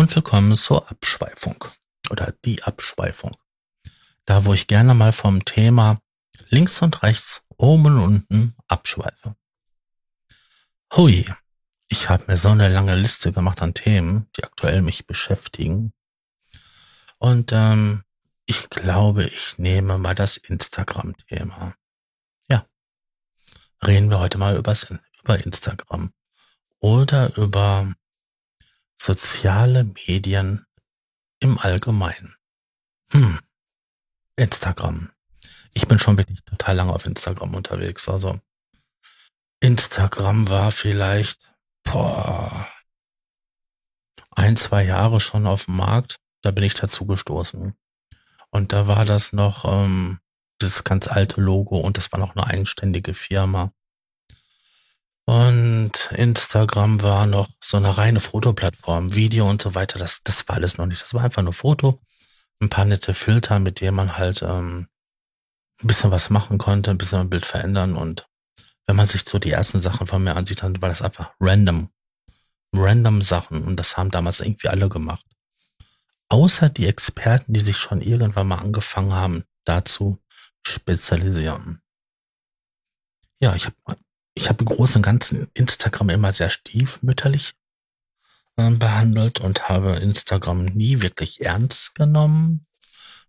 Und willkommen zur Abschweifung oder die Abschweifung. Da, wo ich gerne mal vom Thema links und rechts, oben und unten abschweife. Hui, ich habe mir so eine lange Liste gemacht an Themen, die aktuell mich beschäftigen. Und ähm, ich glaube, ich nehme mal das Instagram-Thema. Ja, reden wir heute mal übers, über Instagram oder über soziale Medien im Allgemeinen. Hm. Instagram. Ich bin schon wirklich total lange auf Instagram unterwegs. Also Instagram war vielleicht boah, ein, zwei Jahre schon auf dem Markt. Da bin ich dazu gestoßen. Und da war das noch ähm, das ganz alte Logo und das war noch eine eigenständige Firma. Und Instagram war noch so eine reine Fotoplattform, Video und so weiter. Das, das war alles noch nicht. Das war einfach nur Foto, ein paar nette Filter, mit denen man halt ähm, ein bisschen was machen konnte, ein bisschen ein Bild verändern. Und wenn man sich so die ersten Sachen von mir ansieht, dann war das einfach random. Random Sachen. Und das haben damals irgendwie alle gemacht. Außer die Experten, die sich schon irgendwann mal angefangen haben, dazu spezialisieren. Ja, ich habe ich habe im Großen und Ganzen Instagram immer sehr stiefmütterlich äh, behandelt und habe Instagram nie wirklich ernst genommen,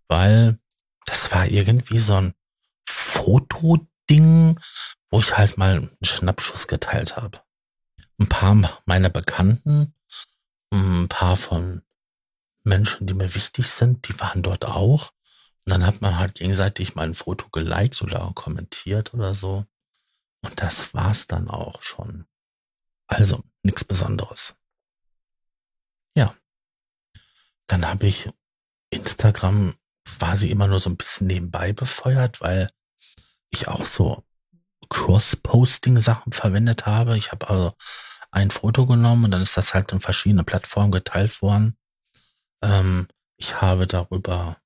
weil das war irgendwie so ein Fotoding, wo ich halt mal einen Schnappschuss geteilt habe. Ein paar meiner Bekannten, ein paar von Menschen, die mir wichtig sind, die waren dort auch. Und dann hat man halt gegenseitig mein Foto geliked oder kommentiert oder so. Und das war's dann auch schon. Also nichts Besonderes. Ja. Dann habe ich Instagram quasi immer nur so ein bisschen nebenbei befeuert, weil ich auch so Cross-Posting-Sachen verwendet habe. Ich habe also ein Foto genommen und dann ist das halt in verschiedene Plattformen geteilt worden. Ähm, ich habe darüber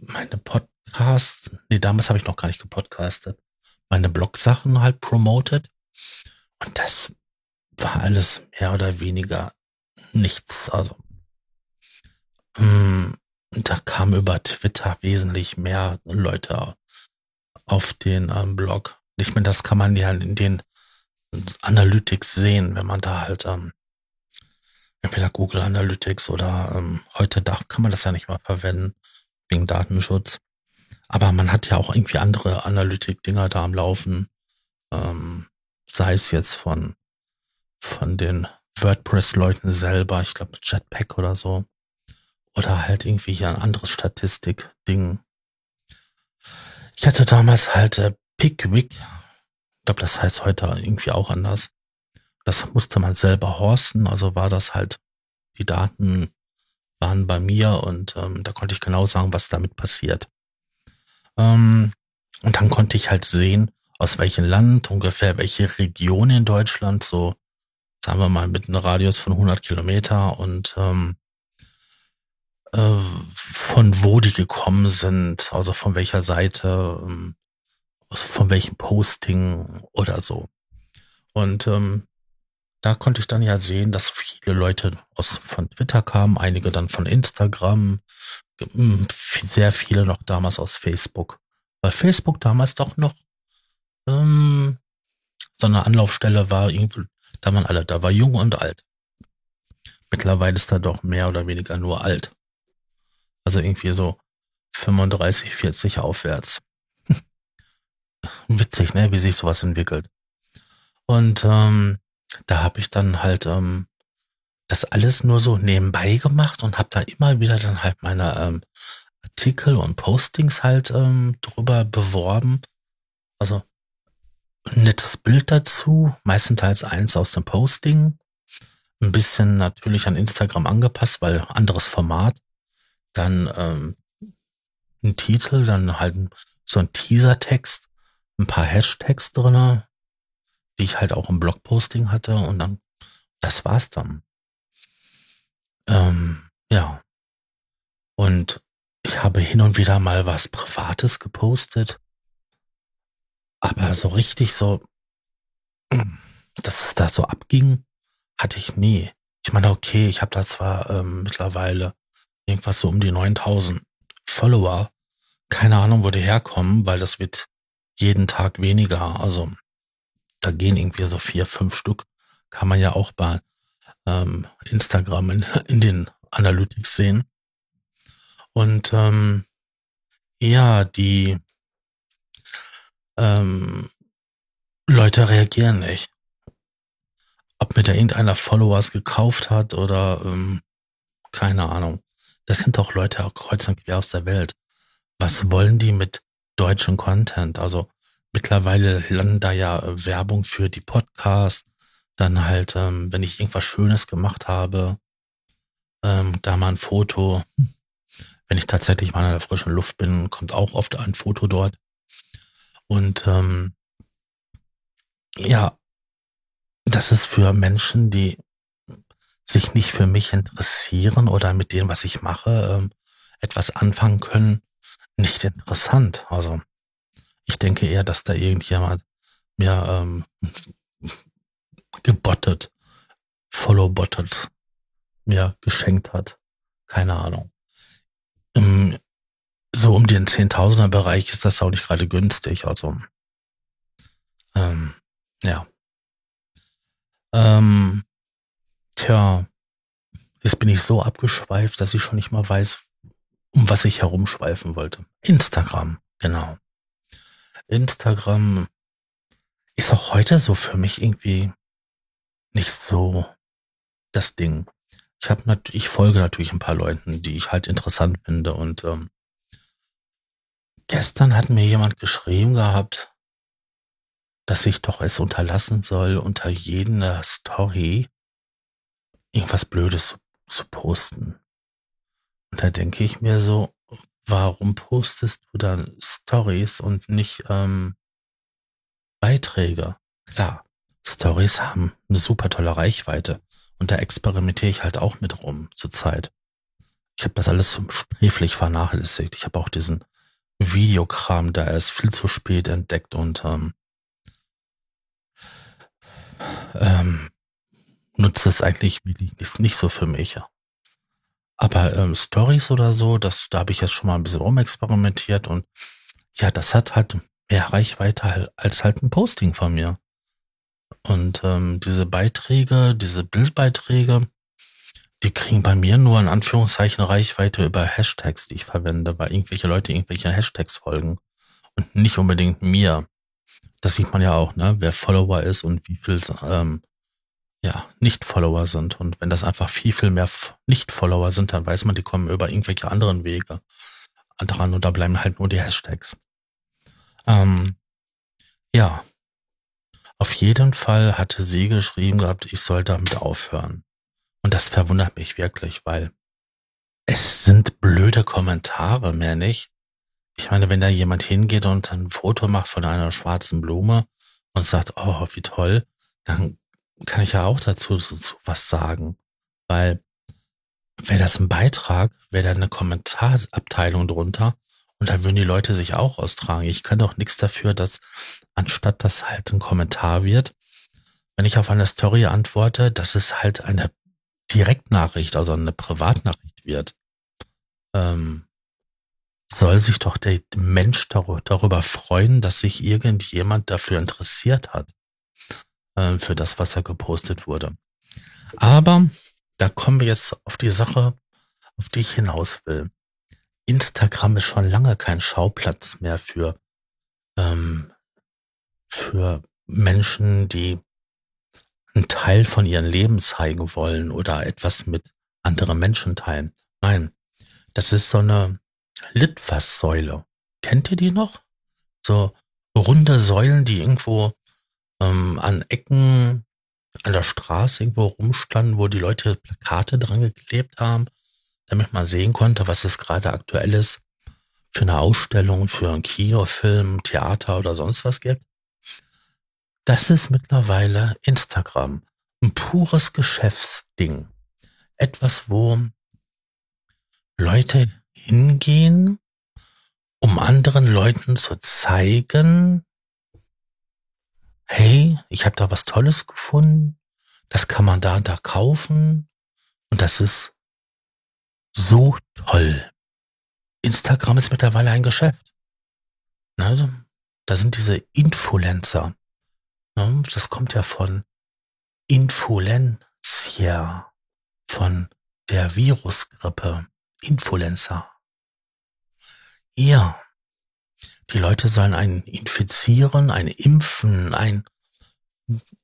meine Podcasts, nee, damals habe ich noch gar nicht gepodcastet meine Blog-Sachen halt promotet. Und das war alles mehr oder weniger nichts. Also mh, hm, da kam über Twitter wesentlich mehr Leute auf den ähm, Blog. Ich meine, das kann man ja in den Analytics sehen, wenn man da halt ähm, entweder Google Analytics oder ähm, heute Dach kann man das ja nicht mal verwenden wegen Datenschutz. Aber man hat ja auch irgendwie andere Analytik-Dinger da am Laufen. Ähm, sei es jetzt von, von den WordPress-Leuten selber, ich glaube Jetpack oder so. Oder halt irgendwie hier ein anderes Statistik-Ding. Ich hatte damals halt äh, Pickwick. Ich glaube, das heißt heute irgendwie auch anders. Das musste man selber horsten, also war das halt, die Daten waren bei mir und ähm, da konnte ich genau sagen, was damit passiert. Ähm, und dann konnte ich halt sehen, aus welchem Land, ungefähr welche Region in Deutschland, so sagen wir mal mit einem Radius von 100 Kilometer und ähm, äh, von wo die gekommen sind, also von welcher Seite, ähm, von welchem Posting oder so. Und ähm, da konnte ich dann ja sehen, dass viele Leute aus von Twitter kamen, einige dann von Instagram, sehr viele noch damals aus Facebook. Weil Facebook damals doch noch ähm, so eine Anlaufstelle war, irgendwie, da waren alle, da war jung und alt. Mittlerweile ist da doch mehr oder weniger nur alt. Also irgendwie so 35, 40 aufwärts. Witzig, ne, wie sich sowas entwickelt. Und ähm, da habe ich dann halt ähm, das alles nur so nebenbei gemacht und habe da immer wieder dann halt meine ähm, Artikel und Postings halt ähm, drüber beworben. Also ein nettes Bild dazu, meistenteils eins aus dem Posting. Ein bisschen natürlich an Instagram angepasst, weil anderes Format. Dann ähm, ein Titel, dann halt so ein Teasertext, ein paar Hashtags drinne, die ich halt auch im Blogposting hatte und dann das war's dann. Ähm, ja. Und ich habe hin und wieder mal was Privates gepostet. Aber so richtig so, dass es da so abging, hatte ich nie. ich meine, okay, ich habe da zwar ähm, mittlerweile irgendwas so um die 9000 Follower. Keine Ahnung, wo die herkommen, weil das wird jeden Tag weniger. Also da gehen irgendwie so vier, fünf Stück. Kann man ja auch bei ähm, Instagram in, in den Analytics sehen. Und ähm, ja, die ähm, Leute reagieren nicht. Ob mir da irgendeiner Followers gekauft hat oder ähm, keine Ahnung. Das sind doch Leute auch kreuz und quer aus der Welt. Was wollen die mit deutschem Content? Also mittlerweile landen da ja Werbung für die Podcasts. Dann halt, ähm, wenn ich irgendwas Schönes gemacht habe, ähm, da mal ein Foto. Wenn ich tatsächlich mal in der frischen Luft bin, kommt auch oft ein Foto dort. Und ähm, ja, das ist für Menschen, die sich nicht für mich interessieren oder mit dem, was ich mache, ähm, etwas anfangen können, nicht interessant. Also ich denke eher, dass da irgendjemand mir ähm, gebottet, follow-bottet, mir geschenkt hat. Keine Ahnung. Im, so um den Zehntausender Bereich ist das auch nicht gerade günstig. Also ähm, ja. Ähm, tja, jetzt bin ich so abgeschweift, dass ich schon nicht mal weiß, um was ich herumschweifen wollte. Instagram, genau. Instagram ist auch heute so für mich irgendwie nicht so das Ding. Ich habe natürlich, ich folge natürlich ein paar Leuten, die ich halt interessant finde und ähm, gestern hat mir jemand geschrieben gehabt, dass ich doch es unterlassen soll, unter jeder Story irgendwas Blödes zu, zu posten. Und da denke ich mir so, warum postest du dann Stories und nicht ähm, Beiträge? Klar, Stories haben eine super tolle Reichweite und da experimentiere ich halt auch mit rum zurzeit. Ich habe das alles sträflich vernachlässigt. Ich habe auch diesen Videokram da erst viel zu spät entdeckt und ähm, ähm, nutze es eigentlich nicht, nicht so für mich. Aber ähm, Stories oder so, das, da habe ich jetzt schon mal ein bisschen rumexperimentiert und ja, das hat halt mehr Reichweite als halt ein Posting von mir. Und ähm, diese Beiträge, diese Bildbeiträge, die kriegen bei mir nur in Anführungszeichen Reichweite über Hashtags, die ich verwende, weil irgendwelche Leute irgendwelche Hashtags folgen und nicht unbedingt mir das sieht man ja auch, ne, wer Follower ist und wie viel ähm, ja, Nicht-Follower sind. Und wenn das einfach viel, viel mehr Nicht-Follower sind, dann weiß man, die kommen über irgendwelche anderen Wege dran und da bleiben halt nur die Hashtags. Ähm, ja. Jeden Fall hatte sie geschrieben gehabt, ich soll damit aufhören. Und das verwundert mich wirklich, weil es sind blöde Kommentare, mehr nicht. Ich meine, wenn da jemand hingeht und ein Foto macht von einer schwarzen Blume und sagt, oh, wie toll, dann kann ich ja auch dazu was sagen. Weil wäre das ein Beitrag, wäre da eine Kommentarabteilung drunter und dann würden die Leute sich auch austragen. Ich kann doch nichts dafür, dass anstatt dass halt ein Kommentar wird, wenn ich auf eine Story antworte, dass es halt eine Direktnachricht, also eine Privatnachricht wird. Ähm, soll sich doch der Mensch darüber freuen, dass sich irgendjemand dafür interessiert hat, äh, für das, was er gepostet wurde. Aber da kommen wir jetzt auf die Sache, auf die ich hinaus will. Instagram ist schon lange kein Schauplatz mehr für, ähm, für Menschen, die einen Teil von ihrem Leben zeigen wollen oder etwas mit anderen Menschen teilen. Nein, das ist so eine Litfaßsäule. Kennt ihr die noch? So runde Säulen, die irgendwo ähm, an Ecken an der Straße irgendwo rumstanden, wo die Leute Plakate dran geklebt haben, damit man sehen konnte, was es gerade aktuell ist für eine Ausstellung, für einen Kinofilm, Theater oder sonst was gibt. Das ist mittlerweile Instagram. Ein pures Geschäftsding. Etwas, wo Leute hingehen, um anderen Leuten zu zeigen, hey, ich habe da was Tolles gefunden, das kann man da und da kaufen Und das ist so toll. Instagram ist mittlerweile ein Geschäft. Ne? Da sind diese Influencer. Ne? Das kommt ja von Influencia, von der Virusgrippe. Influencer. Ja. Die Leute sollen einen infizieren, einen impfen, ein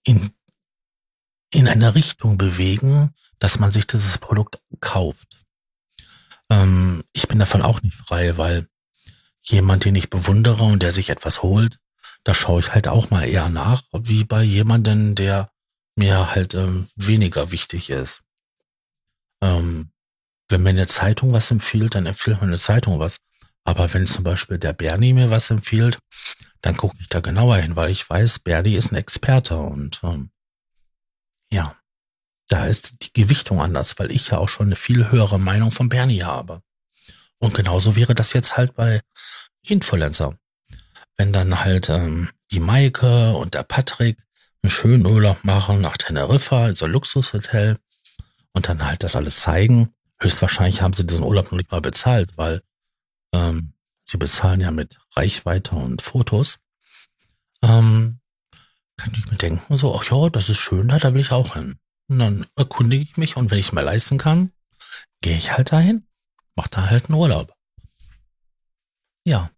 in, in eine Richtung bewegen, dass man sich dieses Produkt kauft. Ähm, ich bin davon auch nicht frei, weil jemand, den ich bewundere und der sich etwas holt, da schaue ich halt auch mal eher nach, wie bei jemandem, der mir halt ähm, weniger wichtig ist. Ähm, wenn mir eine Zeitung was empfiehlt, dann empfiehlt mir eine Zeitung was. Aber wenn zum Beispiel der Bernie mir was empfiehlt, dann gucke ich da genauer hin, weil ich weiß, Bernie ist ein Experte und ähm, ist die Gewichtung anders, weil ich ja auch schon eine viel höhere Meinung von Bernie habe. Und genauso wäre das jetzt halt bei Influencer. Wenn dann halt ähm, die Maike und der Patrick einen schönen Urlaub machen nach Teneriffa, also Luxushotel, und dann halt das alles zeigen. Höchstwahrscheinlich haben sie diesen Urlaub noch nicht mal bezahlt, weil ähm, sie bezahlen ja mit Reichweite und Fotos. Ähm, kann ich mir denken, so, ach ja, das ist schön, da, da will ich auch hin. Und dann erkundige ich mich und wenn ich es mir leisten kann, gehe ich halt dahin, mache da halt einen Urlaub. Ja,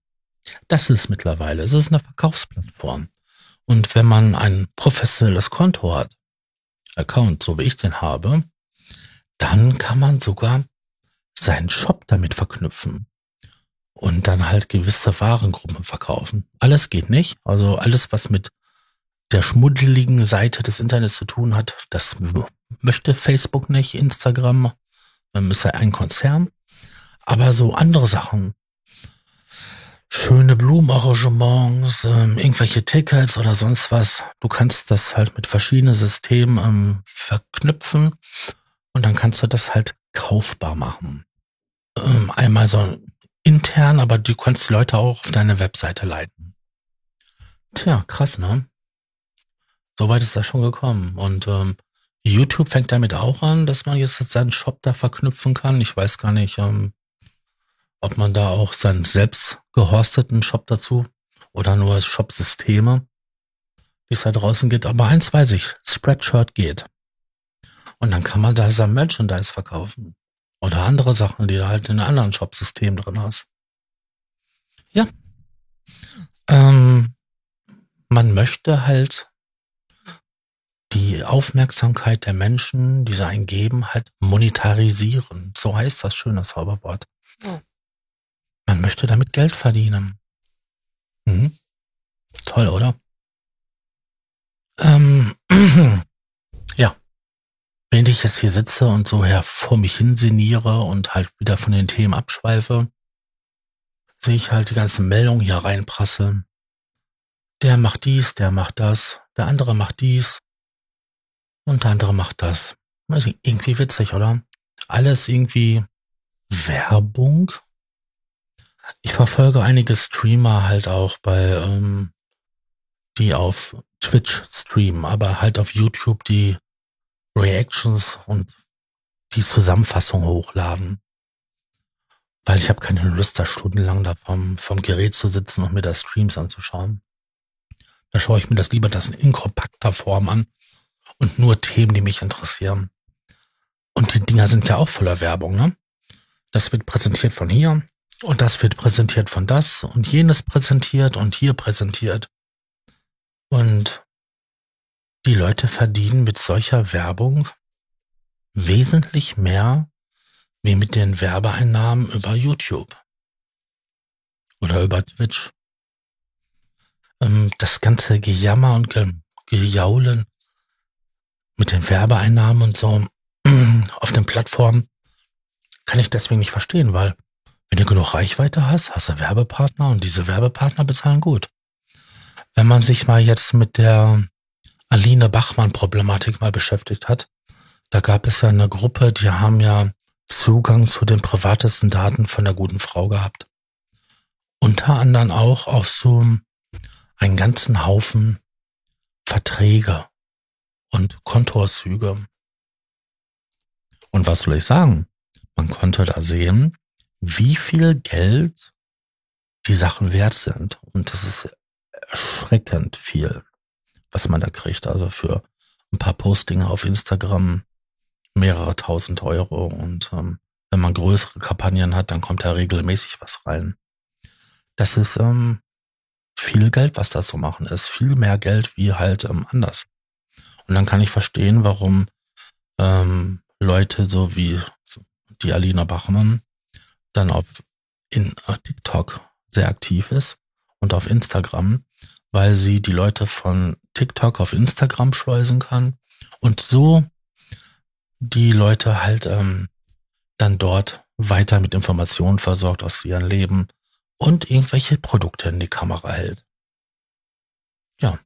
das ist mittlerweile. Es ist eine Verkaufsplattform. Und wenn man ein professionelles Konto hat, Account, so wie ich den habe, dann kann man sogar seinen Shop damit verknüpfen und dann halt gewisse Warengruppen verkaufen. Alles geht nicht. Also alles, was mit der schmuddeligen Seite des Internets zu tun hat, das möchte Facebook nicht, Instagram, ist ja ein Konzern. Aber so andere Sachen, schöne Blumenarrangements, ähm, irgendwelche Tickets oder sonst was, du kannst das halt mit verschiedenen Systemen ähm, verknüpfen und dann kannst du das halt kaufbar machen. Ähm, einmal so intern, aber du kannst die Leute auch auf deine Webseite leiten. Tja, krass, ne? Soweit ist das schon gekommen. Und ähm, YouTube fängt damit auch an, dass man jetzt seinen Shop da verknüpfen kann. Ich weiß gar nicht, ähm, ob man da auch seinen selbst gehosteten Shop dazu oder nur Shop-Systeme, wie es da draußen geht. Aber eins weiß ich, Spreadshirt geht. Und dann kann man da sein Merchandise verkaufen. Oder andere Sachen, die du halt in einem anderen Shop-System drin hast. Ja. Ähm, man möchte halt die Aufmerksamkeit der Menschen, die sie eingeben, halt monetarisieren. So heißt das schön, das Zauberwort. Ja. Man möchte damit Geld verdienen. Mhm. Toll, oder? Ähm, ja. Wenn ich jetzt hier sitze und so her vor mich hinseniere und halt wieder von den Themen abschweife, sehe ich halt die ganzen Meldungen hier reinprasseln. Der macht dies, der macht das, der andere macht dies und der andere macht das. Irgendwie witzig, oder? Alles irgendwie Werbung. Ich verfolge einige Streamer halt auch bei, ähm, die auf Twitch streamen, aber halt auf YouTube die Reactions und die Zusammenfassung hochladen. Weil ich habe keine Lust, da stundenlang da vom, vom Gerät zu sitzen und mir da Streams anzuschauen. Da schaue ich mir das lieber das in kompakter Form an und nur Themen, die mich interessieren. Und die Dinger sind ja auch voller Werbung, ne? Das wird präsentiert von hier und das wird präsentiert von das und jenes präsentiert und hier präsentiert. Und die Leute verdienen mit solcher Werbung wesentlich mehr wie mit den Werbeeinnahmen über YouTube oder über Twitch. Ähm, das ganze Gejammer und Ge Gejaulen mit den Werbeeinnahmen und so auf den Plattformen kann ich deswegen nicht verstehen, weil wenn du genug Reichweite hast, hast du Werbepartner und diese Werbepartner bezahlen gut. Wenn man sich mal jetzt mit der Aline Bachmann-Problematik mal beschäftigt hat. Da gab es ja eine Gruppe, die haben ja Zugang zu den privatesten Daten von der guten Frau gehabt. Unter anderem auch auf so einen ganzen Haufen Verträge und Kontoauszüge. Und was soll ich sagen? Man konnte da sehen, wie viel Geld die Sachen wert sind. Und das ist erschreckend viel, was man da kriegt. Also für ein paar Postings auf Instagram mehrere tausend Euro. Und ähm, wenn man größere Kampagnen hat, dann kommt da regelmäßig was rein. Das ist ähm, viel Geld, was da zu machen ist. Viel mehr Geld wie halt ähm, anders. Und dann kann ich verstehen, warum ähm, Leute so wie die Alina Bachmann dann auf in uh, TikTok sehr aktiv ist und auf Instagram, weil sie die Leute von TikTok auf Instagram schleusen kann und so die Leute halt ähm, dann dort weiter mit Informationen versorgt aus ihrem Leben und irgendwelche Produkte in die Kamera hält. Ja.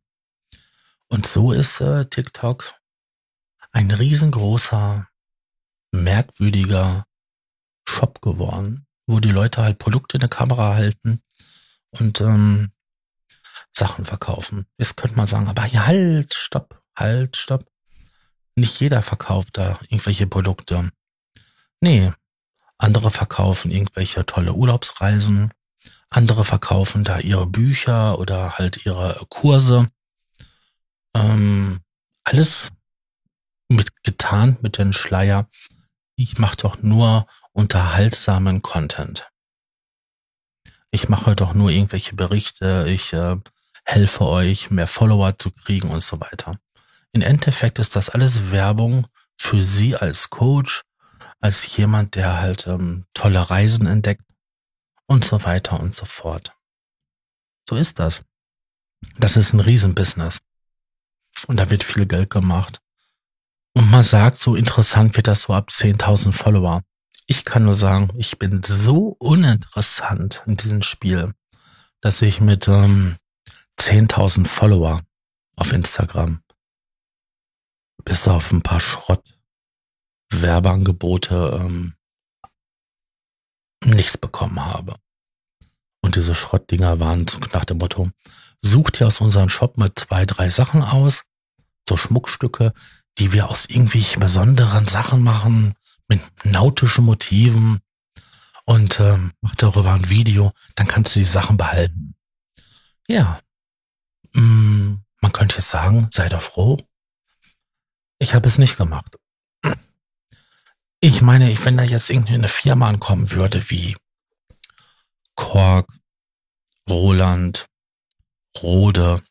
Und so ist äh, TikTok ein riesengroßer, merkwürdiger Shop geworden, wo die Leute halt Produkte in der Kamera halten und ähm, Sachen verkaufen. Jetzt könnte man sagen, aber halt, stopp, halt, stopp. Nicht jeder verkauft da irgendwelche Produkte. Nee, andere verkaufen irgendwelche tolle Urlaubsreisen, andere verkaufen da ihre Bücher oder halt ihre Kurse. Ähm, alles mit getan mit den Schleier. Ich mache doch nur unterhaltsamen Content. Ich mache doch nur irgendwelche Berichte, ich äh, helfe euch, mehr Follower zu kriegen und so weiter. Im Endeffekt ist das alles Werbung für Sie als Coach, als jemand, der halt ähm, tolle Reisen entdeckt und so weiter und so fort. So ist das. Das ist ein Riesenbusiness. Und da wird viel Geld gemacht. Und man sagt, so interessant wird das so ab 10.000 Follower. Ich kann nur sagen, ich bin so uninteressant in diesem Spiel, dass ich mit ähm, 10.000 Follower auf Instagram bis auf ein paar Schrott Werbeangebote ähm, nichts bekommen habe. Und diese Schrottdinger waren so nach dem Motto, sucht ihr aus unserem Shop mal zwei, drei Sachen aus, so Schmuckstücke, die wir aus irgendwelchen besonderen Sachen machen, mit nautischen Motiven und ähm, macht darüber ein Video, dann kannst du die Sachen behalten. Ja, mm, man könnte jetzt sagen, sei doch froh, ich habe es nicht gemacht. Ich meine, wenn da jetzt irgendwie eine Firma ankommen würde wie Korg, Roland, Rode,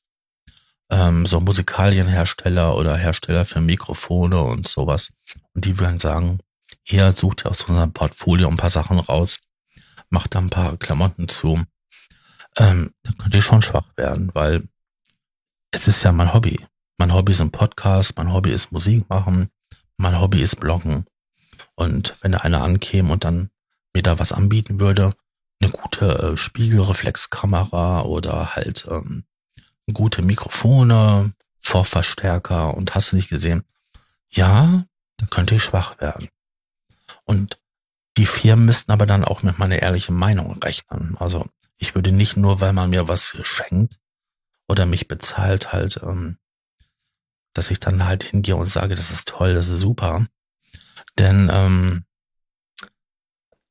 ähm, so Musikalienhersteller oder Hersteller für Mikrofone und sowas. Und die würden sagen, hier sucht ihr aus unserem Portfolio ein paar Sachen raus, macht da ein paar Klamotten zu. Ähm, dann könnte ich schon schwach werden, weil es ist ja mein Hobby. Mein Hobby ist ein Podcast, mein Hobby ist Musik machen, mein Hobby ist Bloggen. Und wenn da einer ankäme und dann mir da was anbieten würde, eine gute äh, Spiegelreflexkamera oder halt ähm, gute Mikrofone, Vorverstärker und hast du nicht gesehen, ja, da könnte ich schwach werden. Und die Firmen müssten aber dann auch mit meiner ehrlichen Meinung rechnen. Also ich würde nicht nur, weil man mir was schenkt oder mich bezahlt, halt ähm, dass ich dann halt hingehe und sage, das ist toll, das ist super. Denn ähm,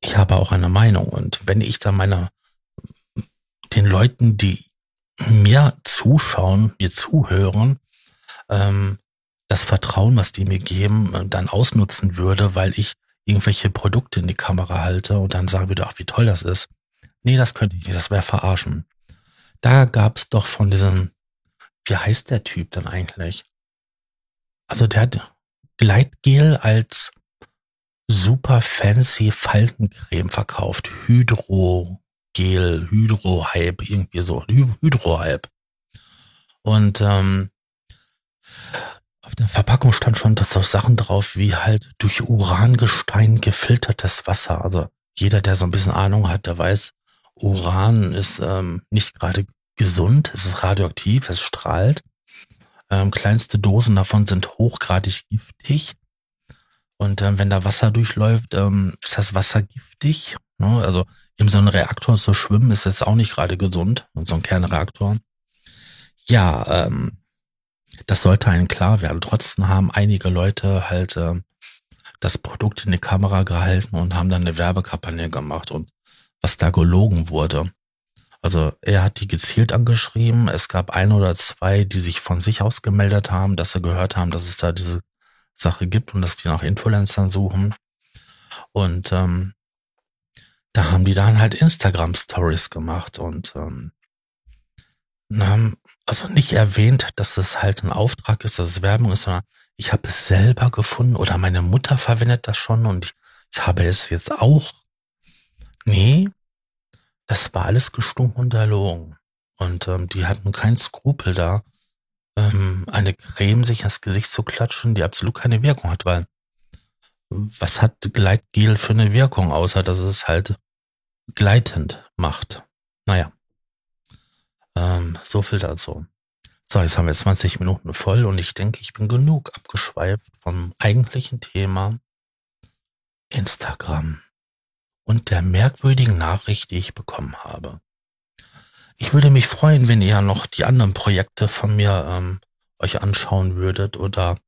ich habe auch eine Meinung und wenn ich dann meine den Leuten, die mir zuschauen, mir zuhören, ähm, das Vertrauen, was die mir geben, dann ausnutzen würde, weil ich irgendwelche Produkte in die Kamera halte und dann sagen würde, ach, wie toll das ist. Nee, das könnte ich nicht, das wäre verarschen. Da gab es doch von diesem, wie heißt der Typ dann eigentlich? Also der hat Gleitgel als super fancy Faltencreme verkauft. Hydrogel, Hydrohype, irgendwie so. Hydrohype. Und ähm, auf der Verpackung stand schon, dass so Sachen drauf wie halt durch Urangestein gefiltertes Wasser. Also jeder, der so ein bisschen Ahnung hat, der weiß, Uran ist ähm, nicht gerade gesund, es ist radioaktiv, es strahlt. Ähm, kleinste Dosen davon sind hochgradig giftig. Und ähm, wenn da Wasser durchläuft, ähm, ist das Wasser giftig. Ne? Also in so einem Reaktor zu schwimmen ist jetzt auch nicht gerade gesund. Und so ein Kernreaktor. Ja, ähm, das sollte einem klar werden. Trotzdem haben einige Leute halt äh, das Produkt in die Kamera gehalten und haben dann eine Werbekampagne gemacht und was da gelogen wurde. Also er hat die gezielt angeschrieben. Es gab ein oder zwei, die sich von sich aus gemeldet haben, dass sie gehört haben, dass es da diese Sache gibt und dass die nach Influencern suchen. Und ähm, da haben die dann halt Instagram Stories gemacht und ähm, haben also nicht erwähnt, dass das halt ein Auftrag ist, dass es Werbung ist, sondern ich habe es selber gefunden oder meine Mutter verwendet das schon und ich, ich habe es jetzt auch. Nee, das war alles gestunken und erlogen. Und ähm, die hatten keinen Skrupel da, ähm, eine Creme sich ins Gesicht zu klatschen, die absolut keine Wirkung hat, weil was hat Gleitgel für eine Wirkung, außer dass es halt gleitend macht. Naja, ähm, so viel dazu. So, jetzt haben wir 20 Minuten voll und ich denke, ich bin genug abgeschweift vom eigentlichen Thema Instagram und der merkwürdigen Nachricht, die ich bekommen habe. Ich würde mich freuen, wenn ihr noch die anderen Projekte von mir ähm, euch anschauen würdet oder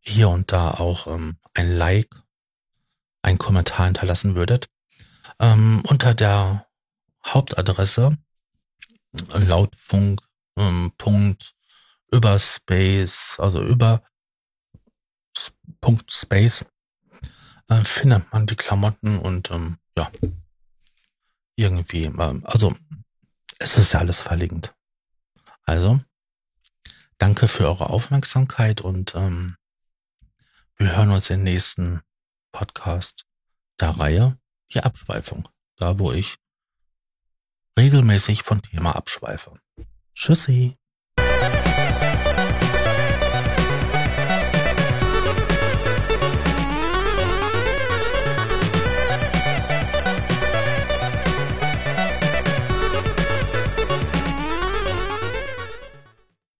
hier und da auch ähm, ein Like, ein Kommentar hinterlassen würdet. Ähm, unter der Hauptadresse lautfunk ähm, Punkt über Space, also über Punkt Space, äh, findet man die Klamotten und ähm, ja, irgendwie, ähm, also es ist ja alles verlinkt. Also, danke für eure Aufmerksamkeit und ähm, wir hören uns im nächsten Podcast der Reihe Die Abschweifung. Da, wo ich regelmäßig von Thema abschweife. Tschüssi.